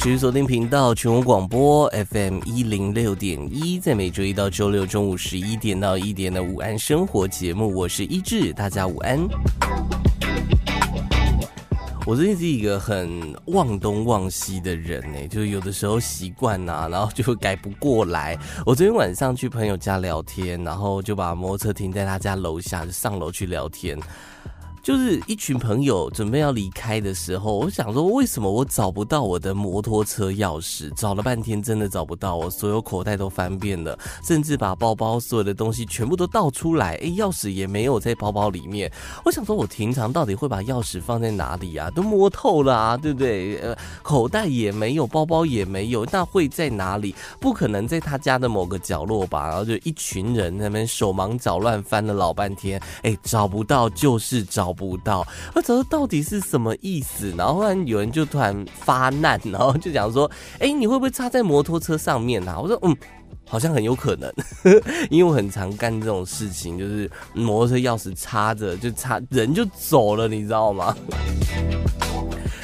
持续锁定频道全国广播 FM 一零六点一，在每周一到周六中午十一点到一点的午安生活节目，我是一志，大家午安。我最近是一个很忘东忘西的人呢，就是有的时候习惯啊，然后就改不过来。我昨天晚上去朋友家聊天，然后就把摩托车停在他家楼下，就上楼去聊天。就是一群朋友准备要离开的时候，我想说，为什么我找不到我的摩托车钥匙？找了半天，真的找不到。我所有口袋都翻遍了，甚至把包包所有的东西全部都倒出来，哎，钥匙也没有在包包里面。我想说，我平常到底会把钥匙放在哪里啊？都摸透了啊，对不对？呃，口袋也没有，包包也没有，那会在哪里？不可能在他家的某个角落吧？然后就一群人在那边手忙脚乱翻了老半天，哎，找不到就是找。找不到，我找到到底是什么意思？然后忽然有人就突然发难，然后就讲说：“哎、你会不会插在摩托车上面啊？”我说：“嗯，好像很有可能，因为我很常干这种事情，就是摩托车钥匙插着就插，人就走了，你知道吗？”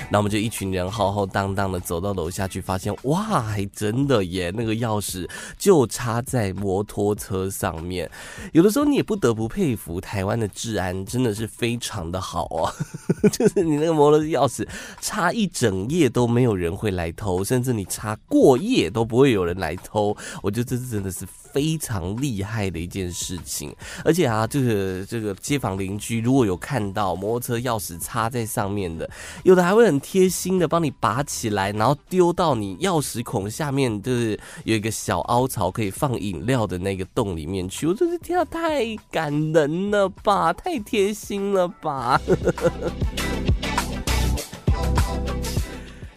那我们就一群人浩浩荡荡的走到楼下去，发现哇，还真的耶，那个钥匙就插在摩托车上面。有的时候你也不得不佩服台湾的治安，真的是非常的好哦。就是你那个摩托车钥匙插一整夜都没有人会来偷，甚至你插过夜都不会有人来偷。我觉得这真的是非常厉害的一件事情。而且啊，这个这个街坊邻居如果有看到摩托车钥匙插在上面的，有的还会很。贴心的帮你拔起来，然后丢到你钥匙孔下面，就是有一个小凹槽可以放饮料的那个洞里面去。我真是天啊，太感人了吧，太贴心了吧。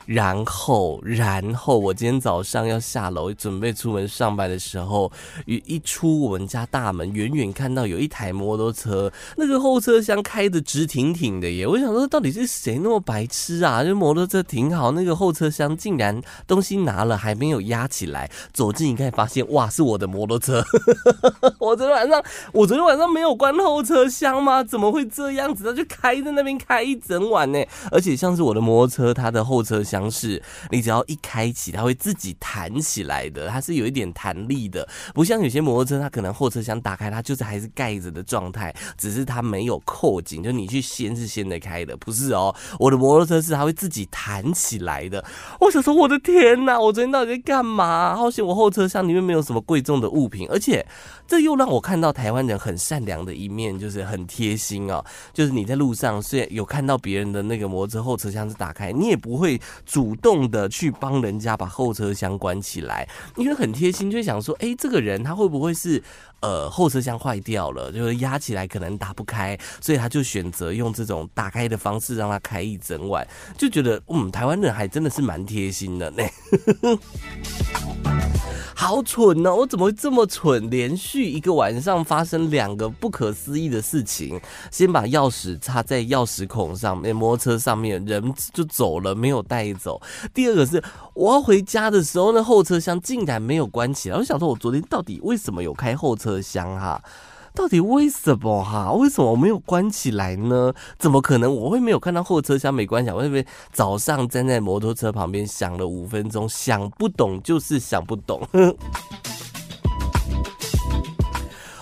然后，然后我今天早上要下楼准备出门上班的时候，一出我们家大门，远远看到有一台摩托车，那个后车厢开的直挺挺的耶！我想说，到底是谁那么白痴啊？就摩托车停好，那个后车厢竟然东西拿了还没有压起来，走近一看发现，哇，是我的摩托车！我昨天晚上，我昨天晚上没有关后车厢吗？怎么会这样子？他就开在那边开一整晚呢，而且像是我的摩托车，它的后车厢。方式，你只要一开启，它会自己弹起来的，它是有一点弹力的，不像有些摩托车，它可能后车厢打开，它就是还是盖着的状态，只是它没有扣紧，就你去掀是掀得开的，不是哦。我的摩托车是它会自己弹起来的。我想说，我的天哪，我昨天到底在干嘛？好险，我后车厢里面没有什么贵重的物品，而且这又让我看到台湾人很善良的一面，就是很贴心哦。就是你在路上虽然有看到别人的那个摩托车后车厢是打开，你也不会。主动的去帮人家把后车厢关起来，因为很贴心，就想说，哎，这个人他会不会是呃后车厢坏掉了，就是压起来可能打不开，所以他就选择用这种打开的方式让他开一整晚，就觉得嗯，台湾人还真的是蛮贴心的呢。好蠢哦！我怎么会这么蠢？连续一个晚上发生两个不可思议的事情：先把钥匙插在钥匙孔上面，摩托车上面，人就走了，没有带走。第二个是我要回家的时候，那后车厢竟然没有关起来。我想说，我昨天到底为什么有开后车车厢哈？到底为什么哈？为什么我没有关起来呢？怎么可能我会没有看到后车厢没关起来？我会不会早上站在摩托车旁边想了五分钟，想不懂就是想不懂。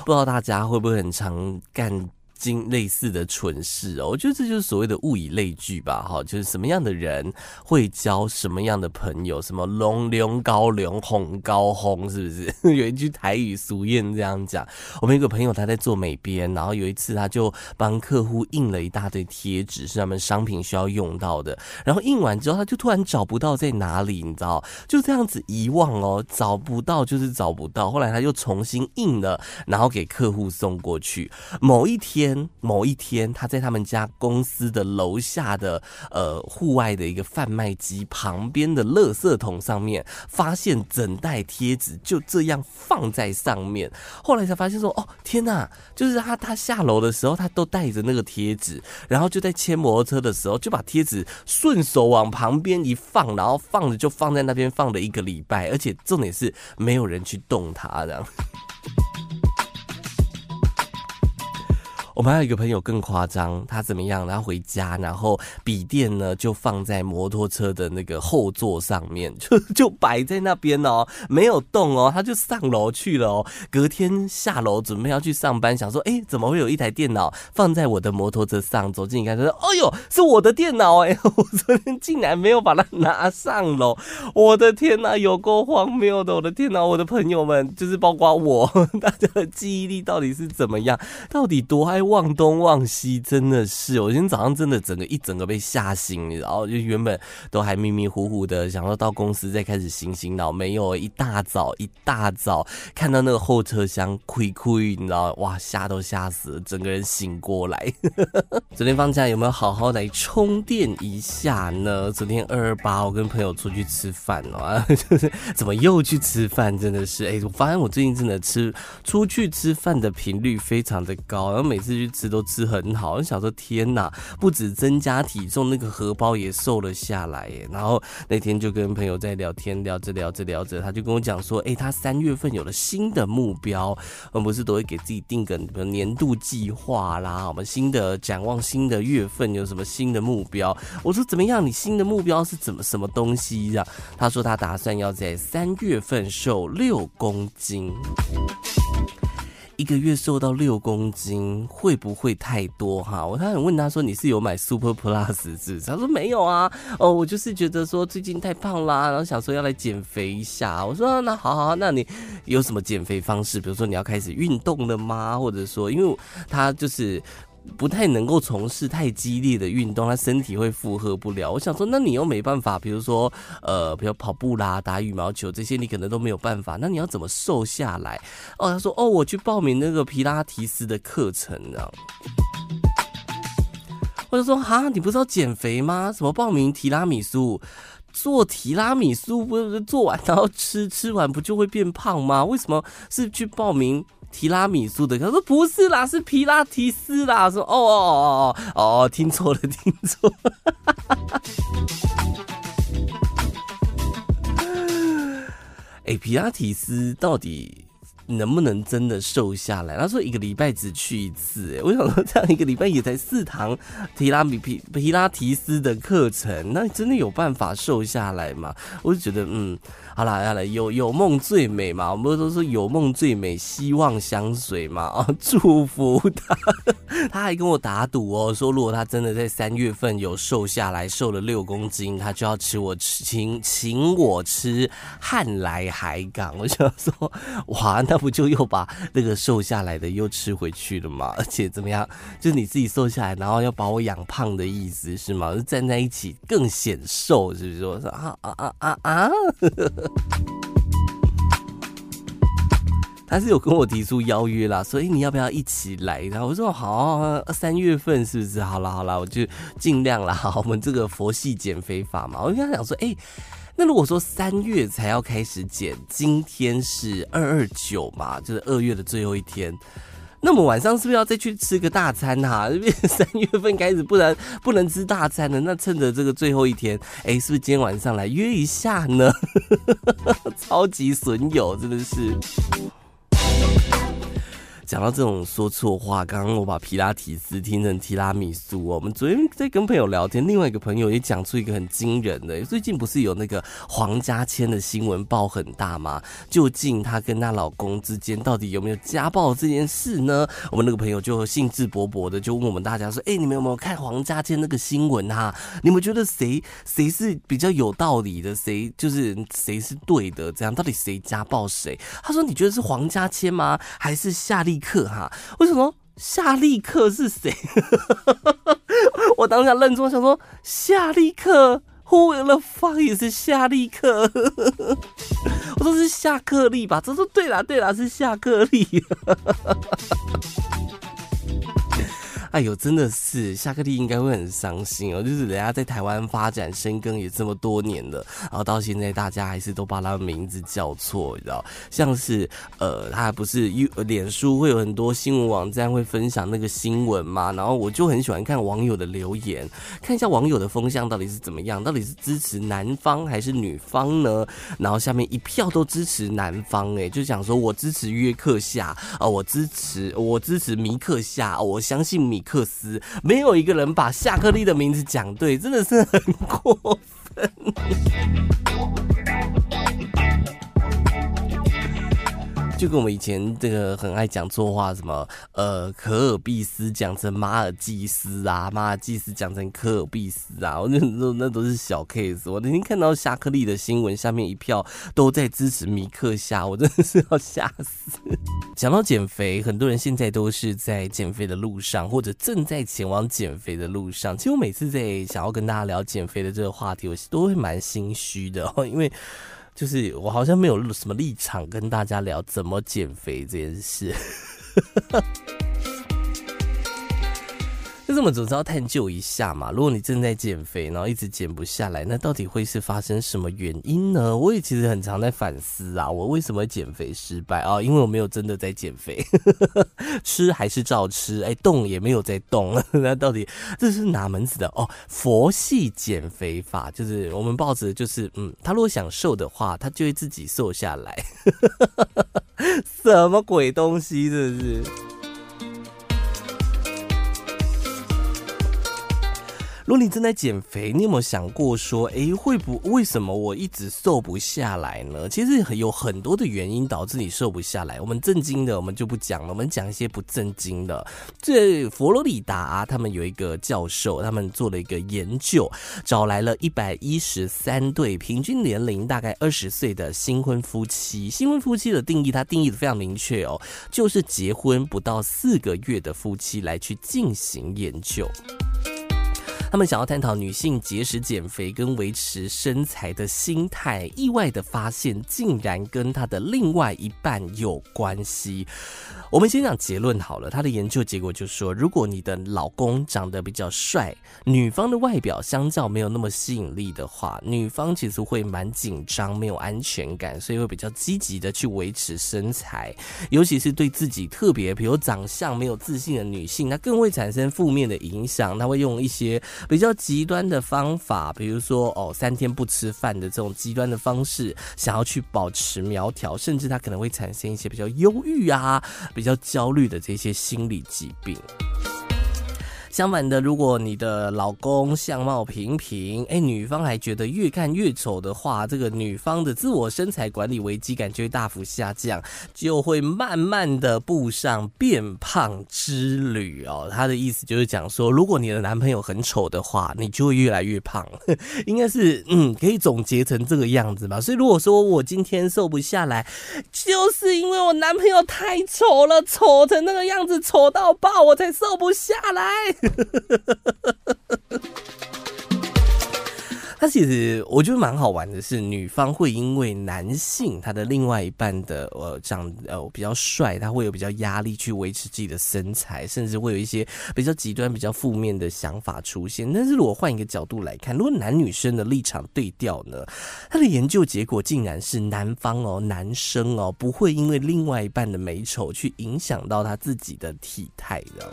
不知道大家会不会很常干？经类似的蠢事哦，我觉得这就是所谓的物以类聚吧，哈，就是什么样的人会交什么样的朋友，什么龙龙高龙红高红，是不是？有一句台语俗谚这样讲。我们有个朋友他在做美编，然后有一次他就帮客户印了一大堆贴纸，是他们商品需要用到的，然后印完之后他就突然找不到在哪里，你知道，就这样子遗忘哦，找不到就是找不到。后来他又重新印了，然后给客户送过去。某一天。天某一天，他在他们家公司的楼下的呃户外的一个贩卖机旁边的垃圾桶上面，发现整袋贴纸就这样放在上面。后来才发现说，哦天哪，就是他他下楼的时候，他都带着那个贴纸，然后就在牵摩托车的时候，就把贴纸顺手往旁边一放，然后放着就放在那边放了一个礼拜，而且重点是没有人去动它，这样。我们还有一个朋友更夸张，他怎么样？他回家，然后笔电呢就放在摩托车的那个后座上面，就就摆在那边哦，没有动哦，他就上楼去了哦。隔天下楼准备要去上班，想说，哎，怎么会有一台电脑放在我的摩托车上？走近一看，他说，哎呦，是我的电脑哎！我昨天竟然没有把它拿上楼，我的天哪，有够荒谬的！我的天哪，我的朋友们，就是包括我，大家的记忆力到底是怎么样？到底多爱？望东望西，真的是我今天早上真的整个一整个被吓醒，然后就原本都还迷迷糊糊的，想说到公司再开始醒醒脑，没有，一大早一大早看到那个后车厢亏亏，你知道，哇，吓都吓死了，整个人醒过来。昨天放假有没有好好来充电一下呢？昨天二二八，我跟朋友出去吃饭啊，怎么又去吃饭？真的是，哎、我发现我最近真的吃出去吃饭的频率非常的高，然后每次。去吃都吃很好，我想说天哪，不止增加体重，那个荷包也瘦了下来耶。然后那天就跟朋友在聊天，聊着聊着聊着，他就跟我讲说，哎，他三月份有了新的目标，我们不是都会给自己定个年度计划啦，我们新的展望，新的月份有什么新的目标？我说怎么样？你新的目标是怎么什么东西呀？他说他打算要在三月份瘦六公斤。一个月瘦到六公斤会不会太多哈？我他想问他说，你是有买 Super Plus 是？他说没有啊，哦，我就是觉得说最近太胖啦，然后想说要来减肥一下。我说那好好，那你有什么减肥方式？比如说你要开始运动了吗？或者说，因为他就是。不太能够从事太激烈的运动，他身体会负荷不了。我想说，那你又没办法，比如说，呃，比如跑步啦、打羽毛球这些，你可能都没有办法。那你要怎么瘦下来？哦，他说，哦，我去报名那个皮拉提斯的课程，这样。我就说，哈，你不是要减肥吗？怎么报名提拉米苏？做提拉米苏不是做完然后吃，吃完不就会变胖吗？为什么是去报名？提拉米苏的，他说不是啦，是皮拉提斯啦。说哦哦哦哦哦，听错了，听错了。哎、欸，皮拉提斯到底能不能真的瘦下来？他说一个礼拜只去一次。哎，我想说这样一个礼拜也才四堂提拉米皮皮拉提斯的课程，那真的有办法瘦下来吗？我就觉得嗯。好了好了，有有梦最美嘛，我们都说有梦最美，希望相随嘛啊，祝福他。他还跟我打赌哦，说如果他真的在三月份有瘦下来，瘦了六公斤，他就要吃我吃请请我吃汉来海港。我想说，哇，那不就又把那个瘦下来的又吃回去了吗？而且怎么样，就是你自己瘦下来，然后要把我养胖的意思是吗？就站在一起更显瘦，是不是？我说啊啊啊啊啊！他是有跟我提出邀约啦，所以你要不要一起来？然后我说好，三月份是不是？好了好了，我就尽量啦。好，我们这个佛系减肥法嘛，我就跟他讲说，哎、那如果说三月才要开始减，今天是二二九嘛，就是二月的最后一天。那么晚上是不是要再去吃个大餐哈？三月份开始，不然不能吃大餐了。那趁着这个最后一天，哎，是不是今天晚上来约一下呢？超级损友，真的是。讲到这种说错话，刚刚我把皮拉提斯听成提拉米苏哦。我们昨天在跟朋友聊天，另外一个朋友也讲出一个很惊人的，最近不是有那个黄家千的新闻报很大吗？究竟她跟她老公之间到底有没有家暴这件事呢？我们那个朋友就兴致勃勃的就问我们大家说：“哎，你们有没有看黄家千那个新闻啊？你们觉得谁谁是比较有道理的？谁就是谁是对的？这样到底谁家暴谁？”他说：“你觉得是黄家千吗？还是夏丽克哈？为什么夏利克是谁？我当下愣住，想说夏利克，Who the fuck 也是夏利克？我说是夏克利吧？他说对啦，对啦，是夏克利。哎呦，真的是夏克立应该会很伤心哦，就是人家在台湾发展深耕也这么多年了，然后到现在大家还是都把他的名字叫错，你知道？像是呃，他不是脸书会有很多新闻网站会分享那个新闻嘛，然后我就很喜欢看网友的留言，看一下网友的风向到底是怎么样，到底是支持男方还是女方呢？然后下面一票都支持男方，哎，就想说我支持约克夏啊，我支持我支持米克夏，我相信米克斯，没有一个人把夏克利的名字讲对，真的是很过分。就跟我们以前这个很爱讲错话，什么呃可尔必斯讲成马尔济斯啊，马尔济斯讲成可尔必斯啊，我那那那都是小 case。我那天看到夏克立的新闻，下面一票都在支持米克夏，我真的是要吓死。讲到减肥，很多人现在都是在减肥的路上，或者正在前往减肥的路上。其实我每次在想要跟大家聊减肥的这个话题，我都会蛮心虚的，因为。就是我好像没有什么立场跟大家聊怎么减肥这件事。就是我们总是要探究一下嘛。如果你正在减肥，然后一直减不下来，那到底会是发生什么原因呢？我也其实很常在反思啊，我为什么减肥失败啊？因为我没有真的在减肥，吃还是照吃，哎，动也没有在动。那到底这是哪门子的哦？佛系减肥法，就是我们抱着就是，嗯，他如果想瘦的话，他就会自己瘦下来。什么鬼东西？这是。如果你正在减肥，你有没有想过说，诶，会不为什么我一直瘦不下来呢？其实有很多的原因导致你瘦不下来。我们正经的我们就不讲了，我们讲一些不正经的。这佛罗里达，他们有一个教授，他们做了一个研究，找来了一百一十三对平均年龄大概二十岁的新婚夫妻。新婚夫妻的定义，他定义的非常明确哦，就是结婚不到四个月的夫妻来去进行研究。他们想要探讨女性节食减肥跟维持身材的心态，意外的发现竟然跟她的另外一半有关系。我们先讲结论好了，他的研究结果就是说，如果你的老公长得比较帅，女方的外表相较没有那么吸引力的话，女方其实会蛮紧张，没有安全感，所以会比较积极的去维持身材，尤其是对自己特别，比如长相没有自信的女性，那更会产生负面的影响。她会用一些比较极端的方法，比如说哦，三天不吃饭的这种极端的方式，想要去保持苗条，甚至她可能会产生一些比较忧郁啊。比较焦虑的这些心理疾病。相反的，如果你的老公相貌平平，哎，女方还觉得越看越丑的话，这个女方的自我身材管理危机感就会大幅下降，就会慢慢的步上变胖之旅哦。他的意思就是讲说，如果你的男朋友很丑的话，你就会越来越胖，应该是嗯，可以总结成这个样子吧。所以如果说我今天瘦不下来，就是因为我男朋友太丑了，丑成那个样子，丑到爆，我才瘦不下来。他其实我觉得蛮好玩的是，女方会因为男性他的另外一半的呃长呃比较帅，他会有比较压力去维持自己的身材，甚至会有一些比较极端、比较负面的想法出现。但是如果换一个角度来看，如果男女生的立场对调呢，他的研究结果竟然是男方哦，男生哦不会因为另外一半的美丑去影响到他自己的体态的。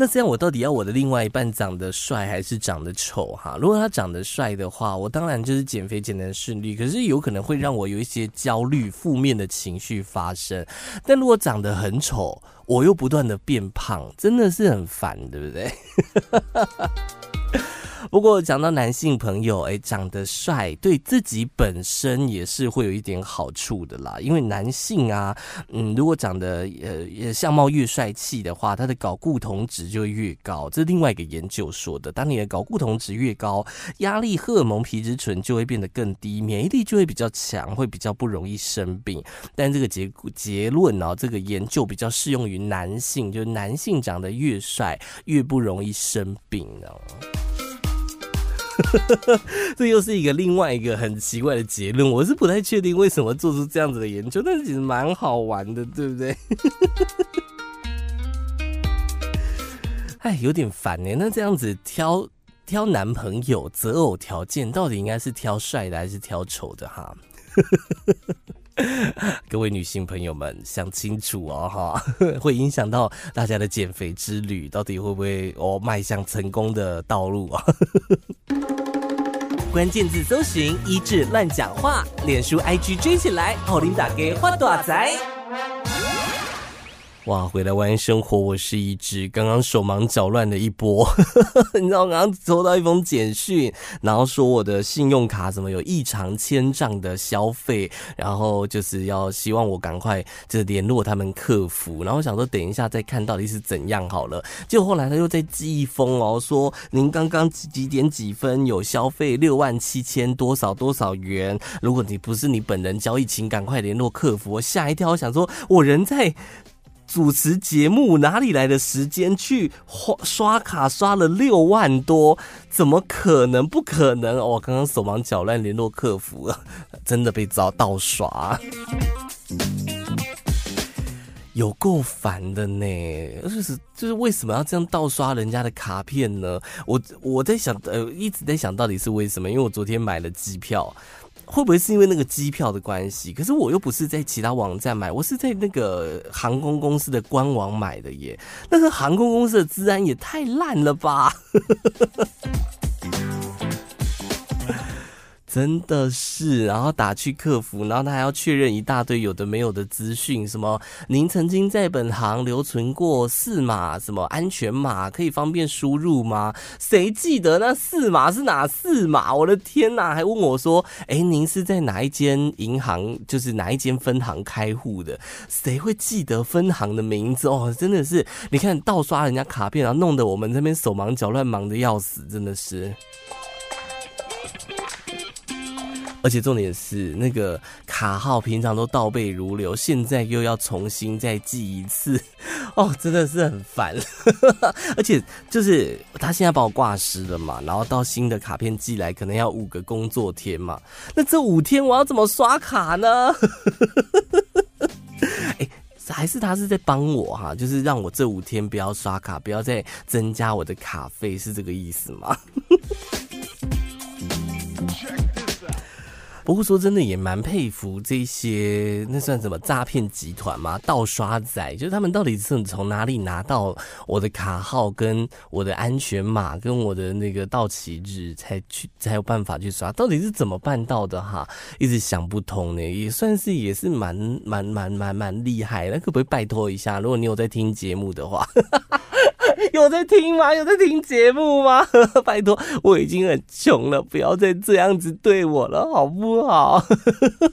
那这样我到底要我的另外一半长得帅还是长得丑哈？如果他长得帅的话，我当然就是减肥减得顺利，可是有可能会让我有一些焦虑、负面的情绪发生。但如果长得很丑，我又不断的变胖，真的是很烦，对不对？不过讲到男性朋友，哎，长得帅对自己本身也是会有一点好处的啦。因为男性啊，嗯，如果长得呃相貌越帅气的话，他的睾固酮值就会越高。这是另外一个研究说的。当你的睾固酮值越高，压力荷尔蒙皮质醇就会变得更低，免疫力就会比较强，会比较不容易生病。但这个结结论呢，这个研究比较适用于男性，就是男性长得越帅越不容易生病呢。这又是一个另外一个很奇怪的结论。我是不太确定为什么做出这样子的研究，但是其实蛮好玩的，对不对？哎，有点烦呢。那这样子挑挑男朋友择偶条件，到底应该是挑帅的还是挑丑的哈？各位女性朋友们，想清楚哦哈，会影响到大家的减肥之旅，到底会不会哦迈向成功的道路啊？关键字搜寻一致乱讲话，脸书 IG 追起来，奥林打给花朵仔。哇，回来玩生活，我是一只刚刚手忙脚乱的一波，你知道我，刚刚收到一封简讯，然后说我的信用卡怎么有异常千账的消费，然后就是要希望我赶快就联络他们客服，然后想说等一下再看到底是怎样好了，就后来他又再寄一封哦，说您刚刚几几点几分有消费六万七千多少多少元，如果你不是你本人交易，请赶快联络客服。我吓一跳，我想说我人在。主持节目哪里来的时间去花刷卡刷了六万多？怎么可能？不可能！我刚刚手忙脚乱联络客服，真的被遭盗刷，有够烦的呢！就是就是为什么要这样盗刷人家的卡片呢？我我在想，呃，一直在想到底是为什么？因为我昨天买了机票。会不会是因为那个机票的关系？可是我又不是在其他网站买，我是在那个航空公司的官网买的耶。那个航空公司的治安也太烂了吧！真的是，然后打去客服，然后他还要确认一大堆有的没有的资讯，什么您曾经在本行留存过四码什么安全码，可以方便输入吗？谁记得那四码是哪四码？我的天哪！还问我说，哎，您是在哪一间银行，就是哪一间分行开户的？谁会记得分行的名字？哦，真的是，你看盗刷人家卡片，然后弄得我们这边手忙脚乱，忙得要死，真的是。而且重点是，那个卡号平常都倒背如流，现在又要重新再记一次，哦，真的是很烦。而且就是他现在把我挂失了嘛，然后到新的卡片寄来，可能要五个工作天嘛。那这五天我要怎么刷卡呢？哎，还是他是在帮我哈，就是让我这五天不要刷卡，不要再增加我的卡费，是这个意思吗？不过说真的，也蛮佩服这些那算什么诈骗集团吗？盗刷仔，就是他们到底是从哪里拿到我的卡号、跟我的安全码、跟我的那个到期日，才去才有办法去刷？到底是怎么办到的哈？一直想不通呢，也算是也是蛮蛮蛮蛮蛮厉害。那可不可以拜托一下？如果你有在听节目的话。有在听吗？有在听节目吗？拜托，我已经很穷了，不要再这样子对我了，好不好？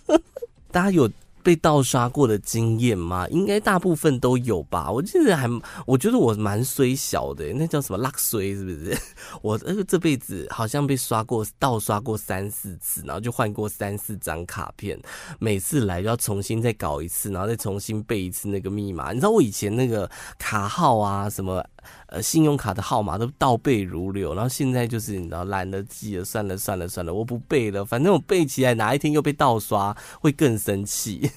大家有被盗刷过的经验吗？应该大部分都有吧。我记得还，我觉得我蛮衰小的，那叫什么落衰是不是？我呃这辈子好像被刷过盗刷过三四次，然后就换过三四张卡片，每次来就要重新再搞一次，然后再重新背一次那个密码。你知道我以前那个卡号啊什么？呃，信用卡的号码都倒背如流，然后现在就是你知道懒得记了，算了算了算了，我不背了，反正我背起来哪一天又被盗刷，会更生气。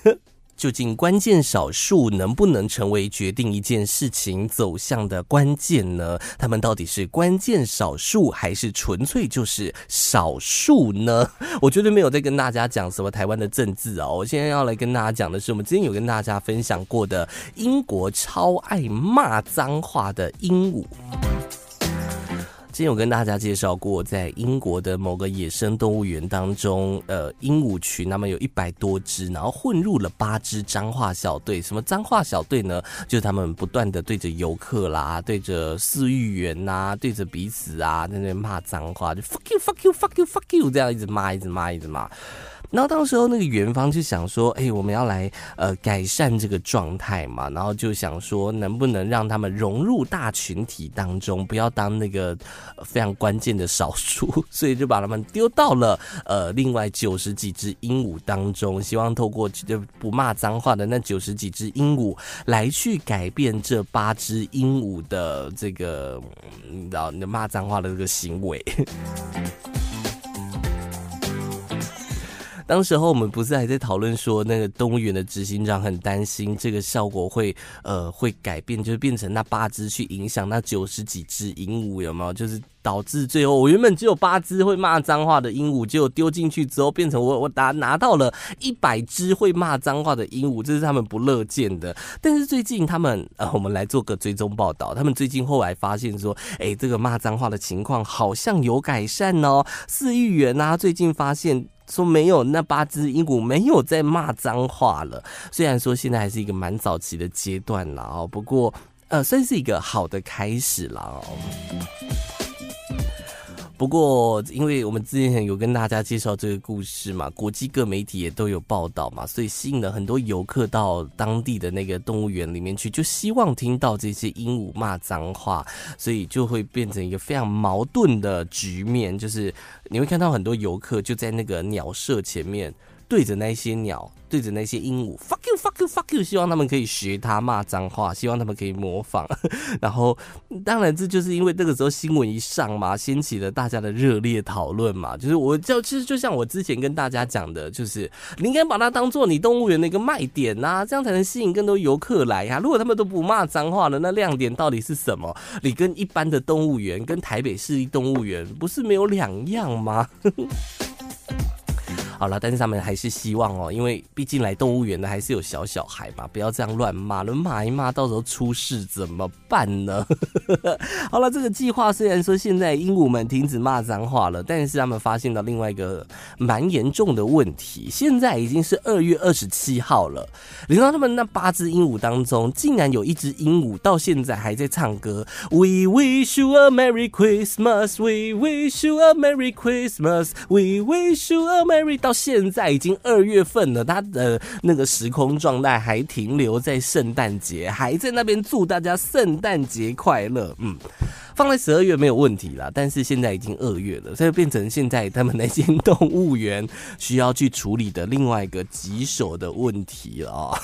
究竟关键少数能不能成为决定一件事情走向的关键呢？他们到底是关键少数，还是纯粹就是少数呢？我绝对没有在跟大家讲什么台湾的政治哦。我现在要来跟大家讲的是，我们之前有跟大家分享过的英国超爱骂脏话的鹦鹉。之前有跟大家介绍过，在英国的某个野生动物园当中，呃，鹦鹉群，那么有一百多只，然后混入了八只脏话小队。什么脏话小队呢？就是他们不断的对着游客啦，对着饲育员呐，对着彼此啊，在那边骂脏话，就 fuck you fuck you fuck you fuck you 这样一直骂，一直骂，一直骂。然后到时候那个园方就想说，哎，我们要来呃改善这个状态嘛，然后就想说能不能让他们融入大群体当中，不要当那个非常关键的少数，所以就把他们丢到了呃另外九十几只鹦鹉当中，希望透过就不骂脏话的那九十几只鹦鹉来去改变这八只鹦鹉的这个你知道你骂脏话的这个行为。当时候我们不是还在讨论说，那个动物园的执行长很担心这个效果会呃会改变，就是变成那八只去影响那九十几只鹦鹉，有没有？就是导致最后我原本只有八只会骂脏话的鹦鹉，结果丢进去之后变成我我打拿到了一百只会骂脏话的鹦鹉，这是他们不乐见的。但是最近他们呃，我们来做个追踪报道，他们最近后来发现说，哎，这个骂脏话的情况好像有改善哦。市议员啊，最近发现。说没有，那八只鹦鹉没有在骂脏话了。虽然说现在还是一个蛮早期的阶段了哦，不过呃，算是一个好的开始了哦。不过，因为我们之前有跟大家介绍这个故事嘛，国际各媒体也都有报道嘛，所以吸引了很多游客到当地的那个动物园里面去，就希望听到这些鹦鹉骂脏话，所以就会变成一个非常矛盾的局面，就是你会看到很多游客就在那个鸟舍前面。对着那些鸟，对着那些鹦鹉，fuck you，fuck you，fuck you，希望他们可以学他骂脏话，希望他们可以模仿。然后，当然这就是因为那个时候新闻一上嘛，掀起了大家的热烈讨论嘛。就是我就其实就像我之前跟大家讲的，就是你应该把它当做你动物园的一个卖点呐、啊，这样才能吸引更多游客来呀、如果他们都不骂脏话了，那亮点到底是什么？你跟一般的动物园，跟台北市立动物园不是没有两样吗？好了，但是他们还是希望哦，因为毕竟来动物园的还是有小小孩嘛，不要这样乱骂，乱骂一骂，到时候出事怎么办呢？好了，这个计划虽然说现在鹦鹉们停止骂脏话了，但是他们发现到另外一个蛮严重的问题，现在已经是二月二十七号了，你知道他们那八只鹦鹉当中，竟然有一只鹦鹉到现在还在唱歌，We wish you a Merry Christmas，We wish you a Merry Christmas，We wish you a Merry。到现在已经二月份了，他的那个时空状态还停留在圣诞节，还在那边祝大家圣诞节快乐。嗯。放在十二月没有问题啦，但是现在已经二月了，所以变成现在他们那间动物园需要去处理的另外一个棘手的问题了喔。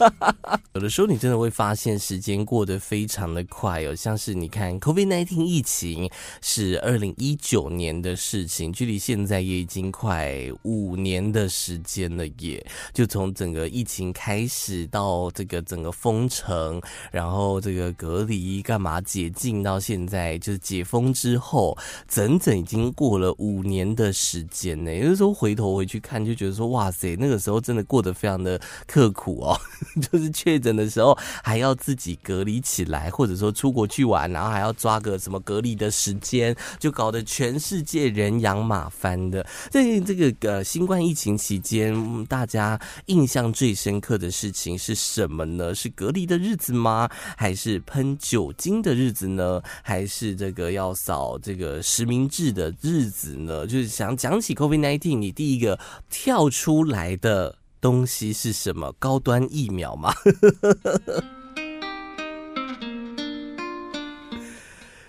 有的时候你真的会发现时间过得非常的快哦，像是你看 COVID-19 疫情是二零一九年的事情，距离现在也已经快五年的时间了耶。就从整个疫情开始到这个整个封城，然后这个隔离干嘛解禁到。现在就是解封之后，整整已经过了五年的时间呢。有的时候回头回去看，就觉得说，哇塞，那个时候真的过得非常的刻苦哦。就是确诊的时候还要自己隔离起来，或者说出国去玩，然后还要抓个什么隔离的时间，就搞得全世界人仰马翻的。在这个呃新冠疫情期间，大家印象最深刻的事情是什么呢？是隔离的日子吗？还是喷酒精的日子呢？还是这个要扫这个实名制的日子呢？就是想讲起 COVID-19，你第一个跳出来的东西是什么？高端疫苗吗？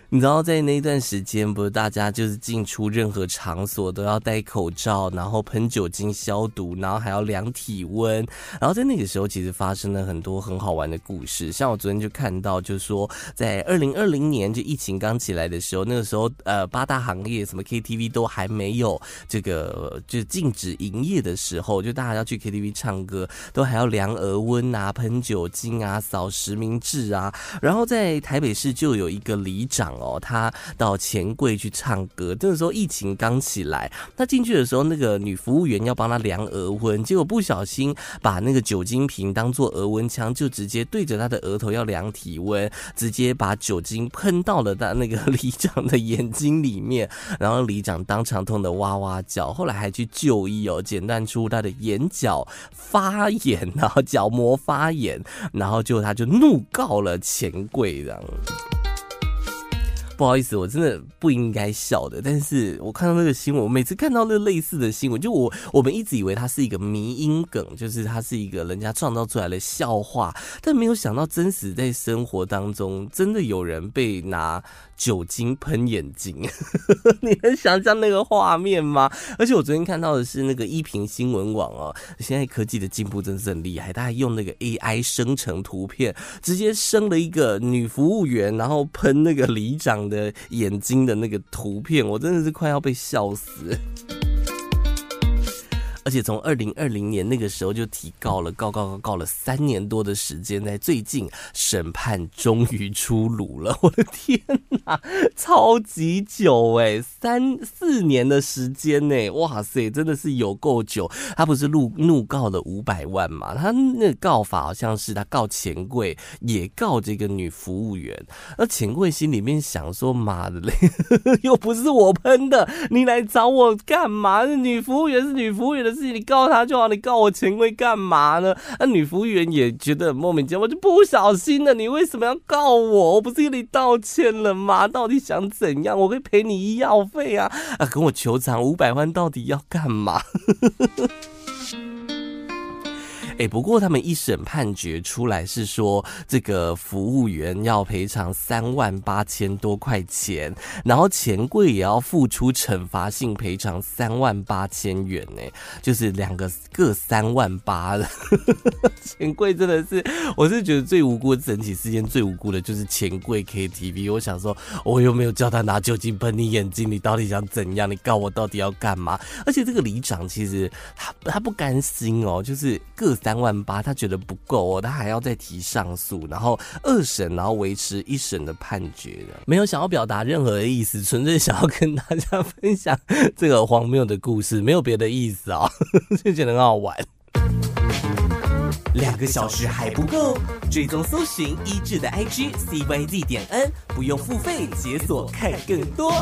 你知道在那段时间，不是大家就是进出任何场所都要戴口罩，然后喷酒精消毒，然后还要量体温。然后在那个时候，其实发生了很多很好玩的故事。像我昨天就看到，就是说在二零二零年就疫情刚起来的时候，那个时候呃八大行业什么 KTV 都还没有这个就禁止营业的时候，就大家要去 KTV 唱歌，都还要量额温啊、喷酒精啊、扫实名制啊。然后在台北市就有一个里长。哦，他到钱柜去唱歌，那个时候疫情刚起来，他进去的时候，那个女服务员要帮他量额温，结果不小心把那个酒精瓶当做额温枪，就直接对着他的额头要量体温，直接把酒精喷到了他那个里长的眼睛里面，然后里长当场痛得哇哇叫，后来还去就医哦，诊断出他的眼角发炎，然后角膜发炎，然后就他就怒告了钱柜这样。不好意思，我真的不应该笑的。但是我看到那个新闻，我每次看到那类似的新闻，就我我们一直以为它是一个迷因梗，就是它是一个人家创造出来的笑话，但没有想到真实在生活当中，真的有人被拿酒精喷眼睛。你能想象那个画面吗？而且我昨天看到的是那个一屏新闻网哦，现在科技的进步真是很厉害，他还用那个 AI 生成图片，直接生了一个女服务员，然后喷那个里长的眼睛的那个图片，我真的是快要被笑死。而且从二零二零年那个时候就提告了，告告告告了三年多的时间，在最近审判终于出炉了。我的天哪，超级久哎，三四年的时间呢，哇塞，真的是有够久。他不是怒怒告了五百万嘛？他那告法好像是他告钱柜，也告这个女服务员。而钱柜心里面想说：妈的嘞，又不是我喷的，你来找我干嘛？女服务员是女服务员的你告他就好，你告我钱柜干嘛呢？那女服务员也觉得很莫名其妙，我就不小心了，你为什么要告我？我不是跟你道歉了吗？到底想怎样？我会赔你医药费啊！啊，跟我求偿五百万，到底要干嘛？哎、不过他们一审判决出来是说，这个服务员要赔偿三万八千多块钱，然后钱柜也要付出惩罚性赔偿三万八千元呢，就是两个各三万八的。钱柜真的是，我是觉得最无辜整起事件最无辜的就是钱柜 KTV。我想说，我又没有叫他拿酒精喷你眼睛，你到底想怎样？你告我到底要干嘛？而且这个里长其实他他不甘心哦，就是各。三万八，他觉得不够哦，他还要再提上诉，然后二审，然后维持一审的判决的，没有想要表达任何的意思，纯粹想要跟大家分享这个荒谬的故事，没有别的意思啊、哦，就觉得很好玩。两个小时还不够，追踪搜寻一致的 IG CYZ 点 N，不用付费解锁看更多。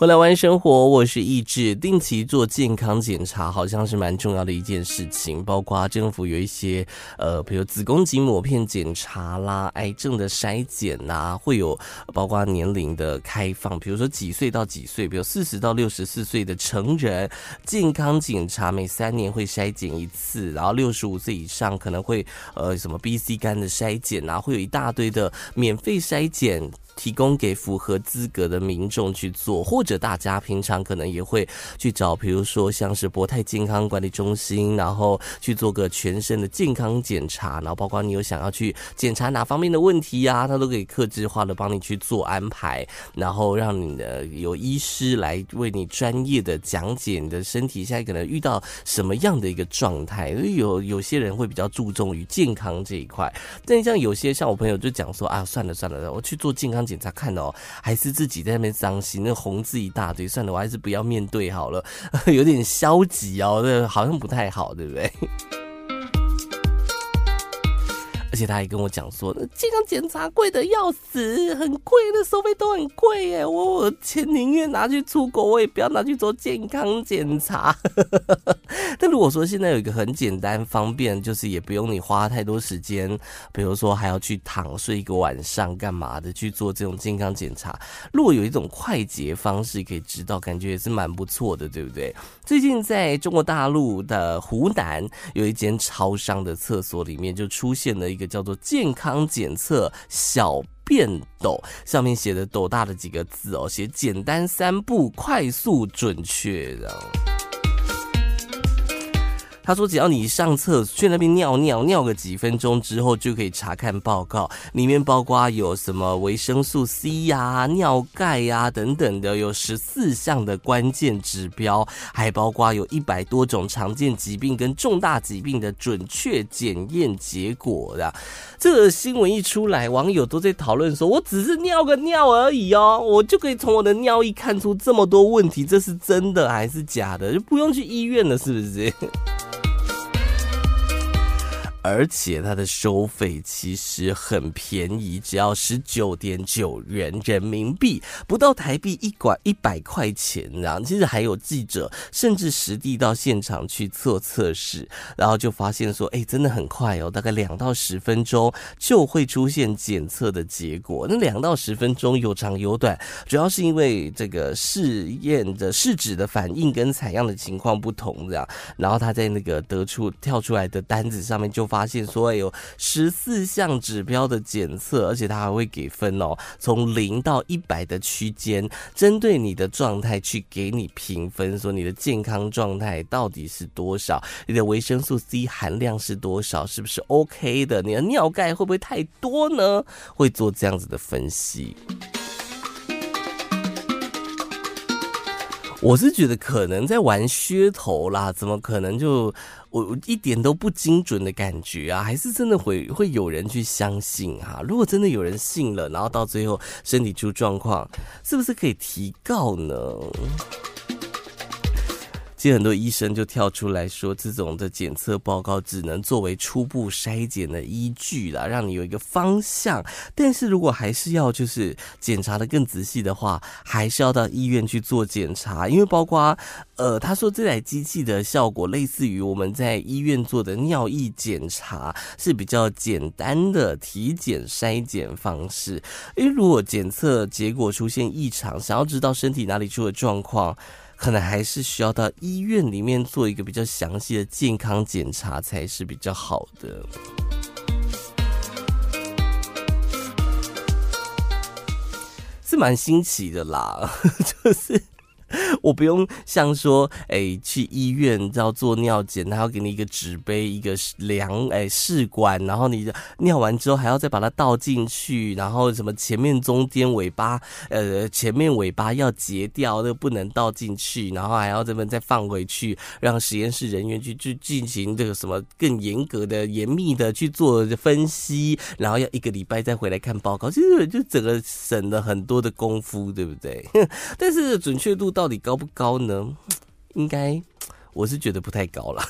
回来玩生活，我是意志。定期做健康检查，好像是蛮重要的一件事情。包括政府有一些呃，比如子宫颈抹片检查啦、癌症的筛检呐，会有包括年龄的开放，比如说几岁到几岁，比如四十到六十四岁的成人健康检查，每三年会筛检一次。然后六十五岁以上可能会呃什么 B、C 肝的筛检啊，会有一大堆的免费筛检。提供给符合资格的民众去做，或者大家平常可能也会去找，比如说像是博泰健康管理中心，然后去做个全身的健康检查，然后包括你有想要去检查哪方面的问题呀、他都可以克制化的帮你去做安排，然后让你的有医师来为你专业的讲解你的身体现在可能遇到什么样的一个状态。因为有有些人会比较注重于健康这一块，但像有些像我朋友就讲说啊，算了算了，我去做健康。检查看哦，还是自己在那边伤心，那红字一大堆，算了，我还是不要面对好了，有点消极哦，这好像不太好，对不对？而且他还跟我讲说，那健康检查贵的要死，很贵，那收费都很贵耶。我我钱宁愿拿去出国，我也不要拿去做健康检查。但如果说现在有一个很简单方便，就是也不用你花太多时间，比如说还要去躺睡一个晚上干嘛的去做这种健康检查，如果有一种快捷方式可以知道，感觉也是蛮不错的，对不对？最近在中国大陆的湖南有一间超商的厕所里面就出现了一一个叫做健康检测小便斗，上面写的斗大的几个字哦，写简单三步，快速准确的。他说：“只要你上厕所去那边尿尿，尿个几分钟之后，就可以查看报告，里面包括有什么维生素 C 呀、尿钙呀等等的，有十四项的关键指标，还包括有一百多种常见疾病跟重大疾病的准确检验结果的。这个新闻一出来，网友都在讨论说：我只是尿个尿而已哦，我就可以从我的尿液看出这么多问题，这是真的还是假的？就不用去医院了，是不是？”而且它的收费其实很便宜，只要十九点九元人民币，不到台币一管一百块钱。然后其实还有记者甚至实地到现场去做测试，然后就发现说，哎，真的很快哦，大概两到十分钟就会出现检测的结果。那两到十分钟有长有短，主要是因为这个试验的试纸的反应跟采样的情况不同，这样，然后他在那个得出跳出来的单子上面就。发现说有十四项指标的检测，而且他还会给分哦，从零到一百的区间，针对你的状态去给你评分，说你的健康状态到底是多少，你的维生素 C 含量是多少，是不是 OK 的？你的尿钙会不会太多呢？会做这样子的分析。我是觉得可能在玩噱头啦，怎么可能就我一点都不精准的感觉啊？还是真的会会有人去相信哈？如果真的有人信了，然后到最后身体出状况，是不是可以提告呢？其实很多医生就跳出来说，这种的检测报告只能作为初步筛检的依据啦，让你有一个方向。但是如果还是要就是检查得更仔细的话，还是要到医院去做检查，因为包括呃，他说这台机器的效果类似于我们在医院做的尿液检查，是比较简单的体检筛检方式。因为如果检测结果出现异常，想要知道身体哪里出了状况。可能还是需要到医院里面做一个比较详细的健康检查才是比较好的，是蛮新奇的啦，就是。我不用像说，哎、去医院要做尿检，他要给你一个纸杯，一个量，哎、试管，然后你尿完之后还要再把它倒进去，然后什么前面、中间、尾巴，呃，前面尾巴要截掉，那不能倒进去，然后还要这么再放回去，让实验室人员去去进行这个什么更严格的、严密的去做分析，然后要一个礼拜再回来看报告，其实就整个省了很多的功夫，对不对？但是准确度到。到底高不高呢？应该，我是觉得不太高了。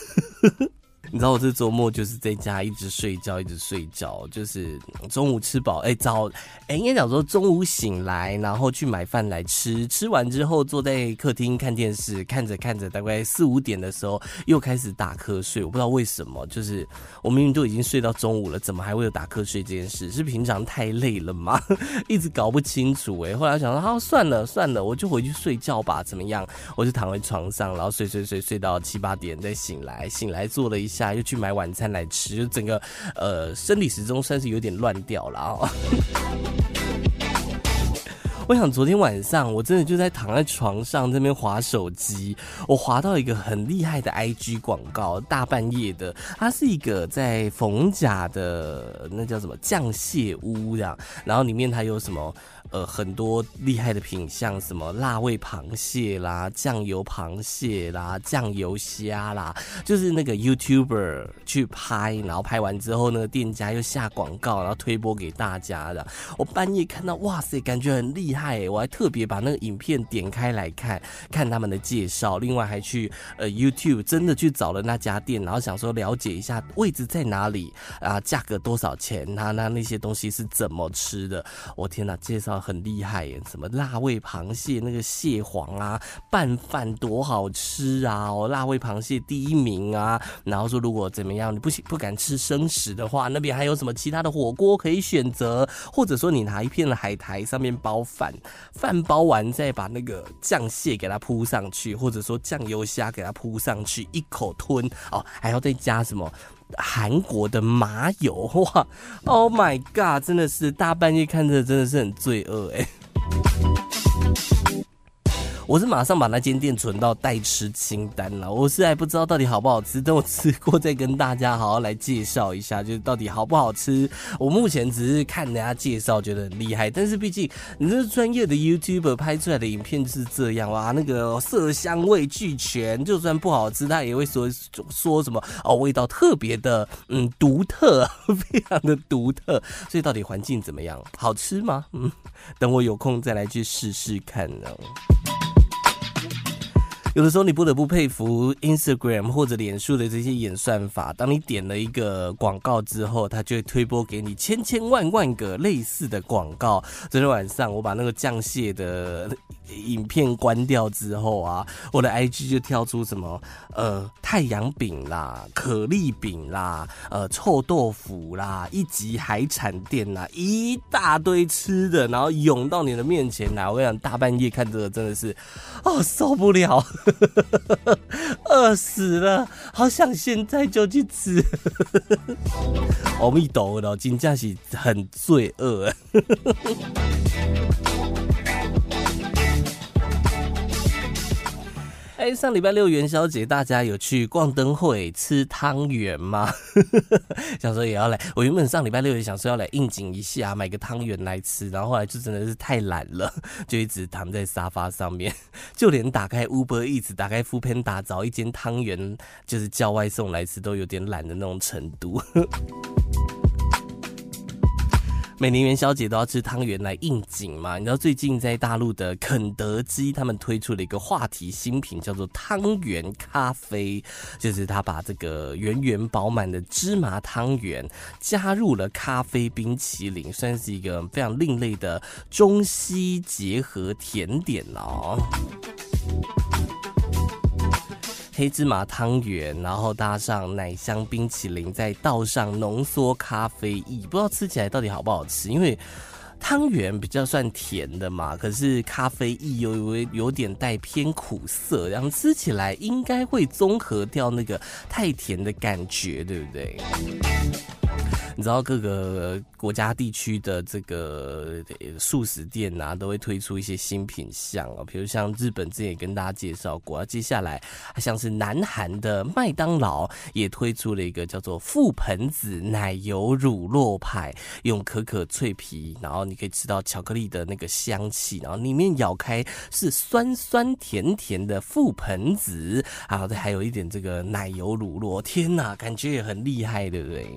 你知道我这周末就是在家一直睡觉，一直睡觉，就是中午吃饱，哎、早，哎、应该讲说中午醒来，然后去买饭来吃，吃完之后坐在客厅看电视，看着看着，大概四五点的时候又开始打瞌睡，我不知道为什么，就是我明明都已经睡到中午了，怎么还会有打瞌睡这件事？是平常太累了吗？一直搞不清楚哎、后来想说，好算了算了，我就回去睡觉吧，怎么样？我就躺在床上，然后睡睡睡睡到七八点再醒来，醒来做了一下。下又去买晚餐来吃，就整个呃生理时钟算是有点乱掉了啊。我想昨天晚上我真的就在躺在床上这边滑手机，我滑到一个很厉害的 IG 广告，大半夜的，它是一个在逢甲的那叫什么酱蟹屋这样，然后里面它有什么？呃，很多厉害的品相，什么辣味螃蟹啦、酱油螃蟹啦、酱油虾啦，就是那个 YouTuber 去拍，然后拍完之后，那个店家又下广告，然后推播给大家的。我半夜看到，哇塞，感觉很厉害，我还特别把那个影片点开来看，看他们的介绍。另外还去呃 YouTube 真的去找了那家店，然后想说了解一下位置在哪里啊，价格多少钱，那那那些东西是怎么吃的。我天哪，介绍。啊很厉害耶！什么辣味螃蟹那个蟹黄啊，拌饭多好吃啊！哦，辣味螃蟹第一名啊！然后说如果怎么样，你不不敢吃生食的话，那边还有什么其他的火锅可以选择？或者说你拿一片海苔上面包饭，饭包完再把那个酱蟹给它铺上去，或者说酱油虾给它铺上去，一口吞哦，还要再加什么？韩国的麻油哇，Oh my god，真的是大半夜看着真的是很罪恶哎。我是马上把那间店存到待吃清单了，我是还不知道到底好不好吃，等我吃过再跟大家好好来介绍一下，就是到底好不好吃。我目前只是看人家介绍觉得很厉害，但是毕竟你这专业的 YouTuber 拍出来的影片是这样哇，那个色香味俱全，就算不好吃，他也会说说什么哦，味道特别的嗯独特，非常的独特。所以到底环境怎么样？好吃吗？嗯，等我有空再来去试试看呢。有的时候你不得不佩服 Instagram 或者脸书的这些演算法，当你点了一个广告之后，它就会推播给你千千万万个类似的广告。昨天晚上我把那个降蟹的影片关掉之后啊，我的 IG 就跳出什么呃太阳饼啦、可丽饼啦、呃臭豆腐啦、一级海产店啦，一大堆吃的，然后涌到你的面前来。我跟你讲，大半夜看这个真的是哦受不了。饿死了，好想现在就去吃。阿弥陀佛，真的是很罪恶。上礼拜六元宵节，大家有去逛灯会吃汤圆吗？想说也要来。我原本上礼拜六也想说要来应景一下，买个汤圆来吃，然后后来就真的是太懒了，就一直躺在沙发上面，就连打开 Uber Eats，打开 Foodpanda 找一间汤圆，就是叫外送来吃，都有点懒的那种程度。每年元宵节都要吃汤圆来应景嘛？你知道最近在大陆的肯德基，他们推出了一个话题新品，叫做汤圆咖啡，就是他把这个圆圆饱满的芝麻汤圆加入了咖啡冰淇淋，算是一个非常另类的中西结合甜点哦。黑芝麻汤圆，然后搭上奶香冰淇淋，再倒上浓缩咖啡液，不知道吃起来到底好不好吃。因为汤圆比较算甜的嘛，可是咖啡液又有有点带偏苦涩，然后吃起来应该会综合掉那个太甜的感觉，对不对？你知道各个国家地区的这个速食店呐、啊，都会推出一些新品项哦，比如像日本之前也跟大家介绍过，接下来像是南韩的麦当劳也推出了一个叫做覆盆子奶油乳酪派，用可可脆皮，然后你可以吃到巧克力的那个香气，然后里面咬开是酸酸甜甜的覆盆子，然后还有一点这个奶油乳酪，天哪，感觉也很厉害，对不对？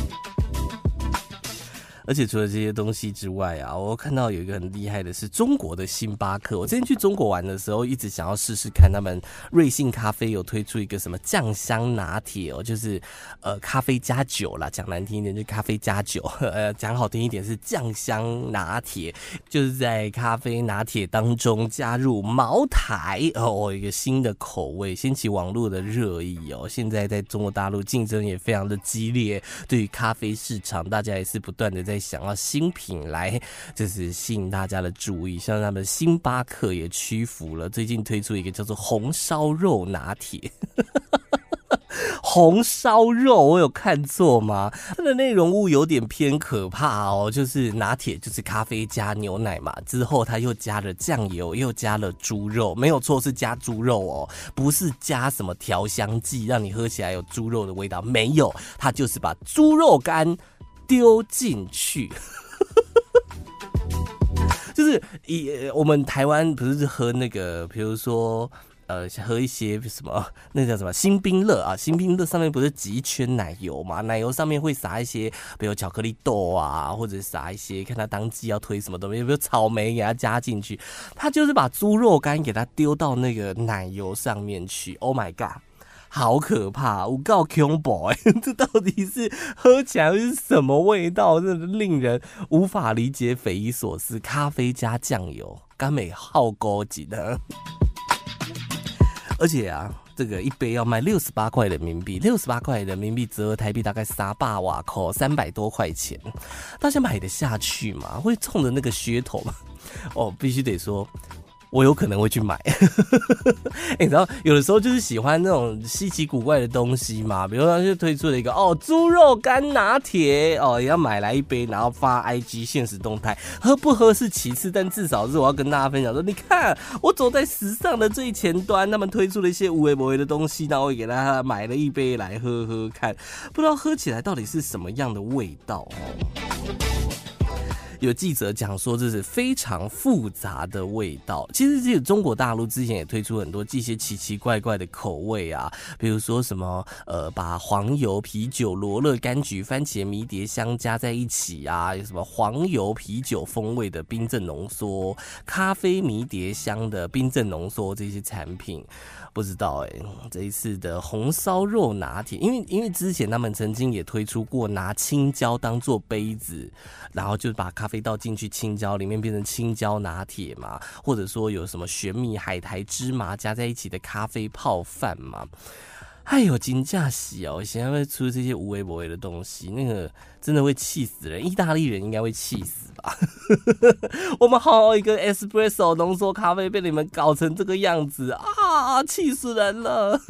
而且除了这些东西之外啊，我看到有一个很厉害的是中国的星巴克。我之前去中国玩的时候，一直想要试试看他们瑞幸咖啡有推出一个什么酱香拿铁哦，就是呃咖啡加酒啦，讲难听一点就咖啡加酒，呃讲好听一点是酱香拿铁，就是在咖啡拿铁当中加入茅台哦，一个新的口味，掀起网络的热议哦。现在在中国大陆竞争也非常的激烈，对于咖啡市场，大家也是不断的在。想要新品来，就是吸引大家的注意，像他们星巴克也屈服了，最近推出一个叫做红烧肉拿铁。红烧肉，我有看错吗？它的内容物有点偏可怕哦，就是拿铁就是咖啡加牛奶嘛，之后它又加了酱油，又加了猪肉，没有错，是加猪肉哦，不是加什么调香剂让你喝起来有猪肉的味道，没有，它就是把猪肉干。丢进去，就是以我们台湾不是喝那个，比如说呃，喝一些什么，那叫什么星冰乐啊？星冰乐上面不是挤一圈奶油嘛？奶油上面会撒一些，比如巧克力豆啊，或者撒一些，看他当季要推什么东西，比如草莓给它加进去，他就是把猪肉干给它丢到那个奶油上面去。Oh my god！好可怕，我告 Q boy，这到底是喝起来是什么味道？真的令人无法理解，匪夷所思。咖啡加酱油，甘美好高级的。而且啊，这个一杯要卖六十八块人民币，六十八块人民币折合台币大概三百瓦扣，三百多块钱，大家买得下去吗？会冲着那个噱头吗？哦，必须得说。我有可能会去买，你知道有的时候就是喜欢那种稀奇古怪的东西嘛，比如说就推出了一个哦猪肉干拿铁哦，也要买来一杯，然后发 IG 现实动态，喝不喝是其次，但至少是我要跟大家分享说，你看我走在时尚的最前端，他们推出了一些无微不为的东西，然后我给大家买了一杯来喝喝看，不知道喝起来到底是什么样的味道哦。有记者讲说，这是非常复杂的味道。其实，这个中国大陆之前也推出很多这些奇奇怪怪的口味啊，比如说什么呃，把黄油、啤酒、罗勒、柑橘、番茄、迷迭香加在一起啊，有什么黄油啤酒风味的冰镇浓缩、咖啡迷迭香的冰镇浓缩这些产品。不知道哎、欸，这一次的红烧肉拿铁，因为因为之前他们曾经也推出过拿青椒当做杯子，然后就把咖啡倒进去青椒里面变成青椒拿铁嘛，或者说有什么玄米、海苔、芝麻加在一起的咖啡泡饭嘛。哎呦，金价洗哦！现在会出这些无微不微的东西，那个真的会气死人。意大利人应该会气死吧？我们好一个 espresso 浓缩咖啡被你们搞成这个样子啊！气死人了！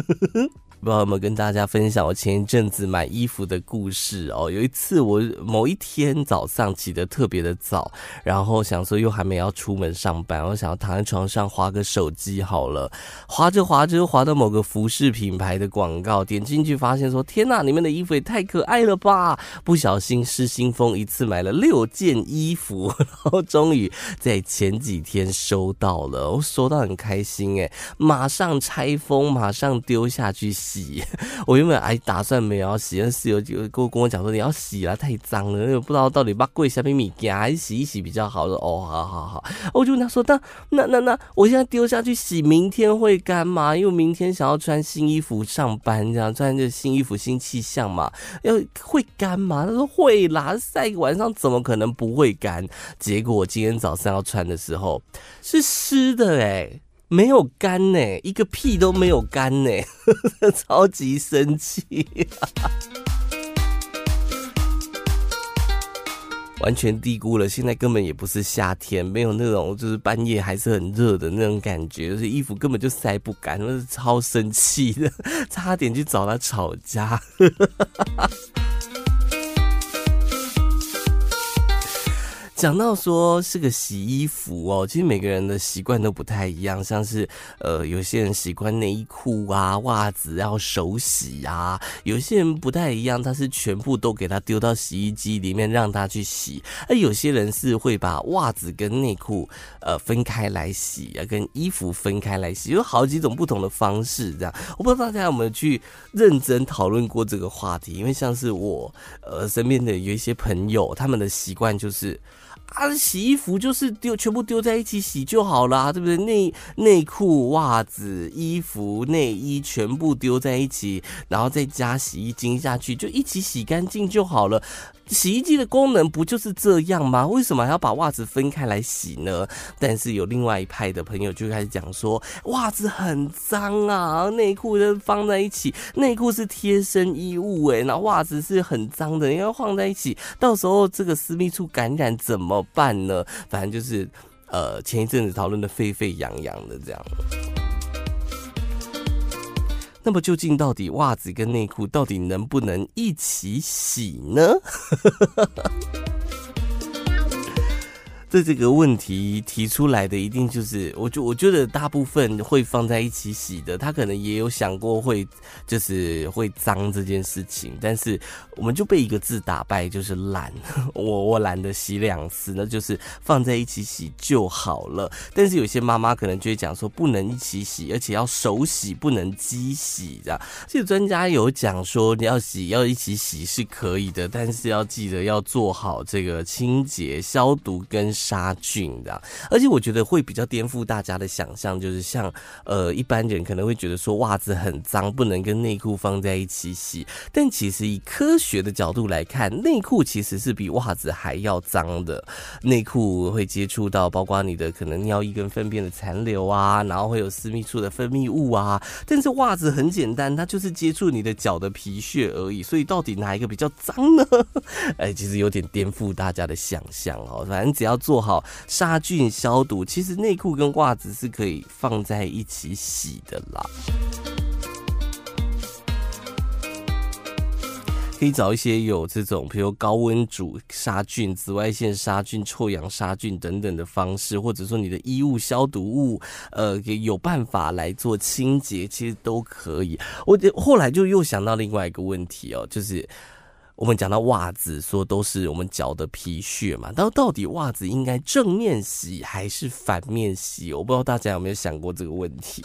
不知道有没有跟大家分享我前一阵子买衣服的故事哦。有一次我某一天早上起得特别的早，然后想说又还没要出门上班，我想要躺在床上划个手机好了，划着划着划到某个服饰品牌的广告，点进去发现说天呐，里面的衣服也太可爱了吧！不小心失心疯，一次买了六件衣服，然后终于在前几天收到了，我收到很开心诶，马上拆封，马上丢下去洗。我原本还打算没有要洗，但室友就跟我跟我讲说，你要洗啦，太脏了，因为不知道到底把贵下面米给还洗一洗比较好。说哦，好好好，我就问他说，那那那那，我现在丢下去洗，明天会干吗？因为明天想要穿新衣服上班，这样穿着新衣服新气象嘛，要会干吗？他说会啦，晒个晚上怎么可能不会干？结果我今天早上要穿的时候是湿的诶。没有干呢，一个屁都没有干呢，超级生气，完全低估了。现在根本也不是夏天，没有那种就是半夜还是很热的那种感觉，就是衣服根本就晒不干，真是超生气的，差点去找他吵架。讲到说是个洗衣服哦，其实每个人的习惯都不太一样，像是呃有些人习惯内衣裤啊、袜子要手洗啊，有些人不太一样，他是全部都给他丢到洗衣机里面让他去洗，而有些人是会把袜子跟内裤呃分开来洗啊，跟衣服分开来洗，有好几种不同的方式这样。我不知道大家有没有去认真讨论过这个话题，因为像是我呃身边的有一些朋友，他们的习惯就是。啊，洗衣服就是丢，全部丢在一起洗就好了，对不对？内内裤、袜子、衣服、内衣全部丢在一起，然后再加洗衣精下去，就一起洗干净就好了。洗衣机的功能不就是这样吗？为什么还要把袜子分开来洗呢？但是有另外一派的朋友就开始讲说，袜子很脏啊，内裤都放在一起，内裤是贴身衣物诶，那袜子是很脏的，因为放在一起，到时候这个私密处感染怎么办呢？反正就是，呃，前一阵子讨论的沸沸扬扬的这样。那么究竟到底袜子跟内裤到底能不能一起洗呢？这这个问题提出来的一定就是，我就我觉得大部分会放在一起洗的，他可能也有想过会就是会脏这件事情，但是我们就被一个字打败，就是懒。我我懒得洗两次，那就是放在一起洗就好了。但是有些妈妈可能就会讲说，不能一起洗，而且要手洗，不能机洗这样。其实专家有讲说，你要洗要一起洗是可以的，但是要记得要做好这个清洁消毒跟。杀菌的，而且我觉得会比较颠覆大家的想象，就是像呃一般人可能会觉得说袜子很脏，不能跟内裤放在一起洗。但其实以科学的角度来看，内裤其实是比袜子还要脏的。内裤会接触到包括你的可能尿液跟粪便的残留啊，然后会有私密处的分泌物啊。但是袜子很简单，它就是接触你的脚的皮屑而已。所以到底哪一个比较脏呢？哎，其实有点颠覆大家的想象哦。反正只要做。做好杀菌消毒，其实内裤跟袜子是可以放在一起洗的啦。可以找一些有这种，比如高温煮杀菌、紫外线杀菌、臭氧杀菌等等的方式，或者说你的衣物消毒物，呃，有办法来做清洁，其实都可以。我后来就又想到另外一个问题哦，就是。我们讲到袜子，说都是我们脚的皮屑嘛，那到底袜子应该正面洗还是反面洗？我不知道大家有没有想过这个问题。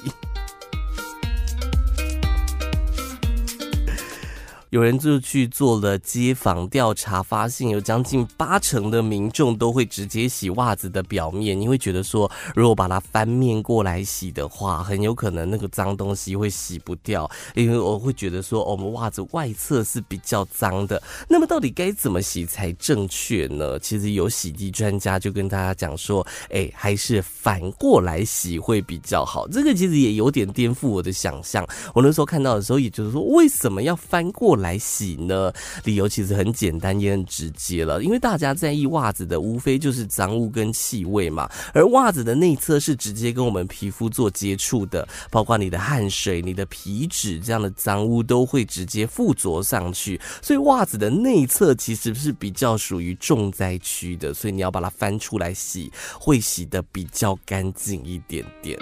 有人就去做了街访调查，发现有将近八成的民众都会直接洗袜子的表面。你会觉得说，如果把它翻面过来洗的话，很有可能那个脏东西会洗不掉。因为我会觉得说，我们袜子外侧是比较脏的。那么到底该怎么洗才正确呢？其实有洗涤专家就跟大家讲说，哎，还是反过来洗会比较好。这个其实也有点颠覆我的想象。我那时候看到的时候，也就是说，为什么要翻过来来洗呢？理由其实很简单，也很直接了，因为大家在意袜子的无非就是脏污跟气味嘛，而袜子的内侧是直接跟我们皮肤做接触的，包括你的汗水、你的皮脂这样的脏污都会直接附着上去，所以袜子的内侧其实是比较属于重灾区的，所以你要把它翻出来洗，会洗得比较干净一点点。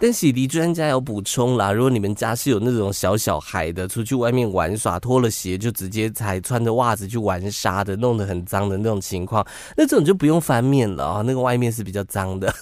但洗涤专家有补充啦，如果你们家是有那种小小孩的，出去外面玩耍，脱了鞋就直接才穿着袜子去玩沙的，弄得很脏的那种情况，那这种就不用翻面了啊，那个外面是比较脏的，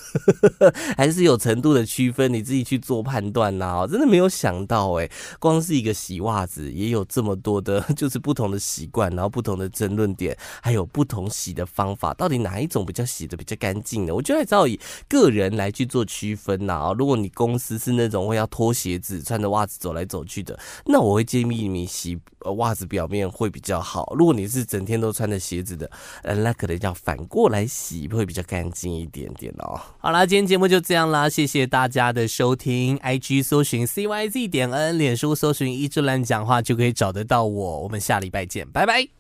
还是有程度的区分，你自己去做判断呐。真的没有想到诶，光是一个洗袜子也有这么多的，就是不同的习惯，然后不同的争论点，还有不同洗的方法，到底哪一种比较洗得比较干净呢？我觉得还是要以个人来去做区分呐啊，如果你。公司是那种会要脱鞋子、穿着袜子走来走去的，那我会建议你洗袜子表面会比较好。如果你是整天都穿着鞋子的，呃，那可能要反过来洗会比较干净一点点哦。好啦，今天节目就这样啦，谢谢大家的收听。IG 搜寻 CYZ 点 N，脸书搜寻一志乱讲话就可以找得到我。我们下礼拜见，拜拜。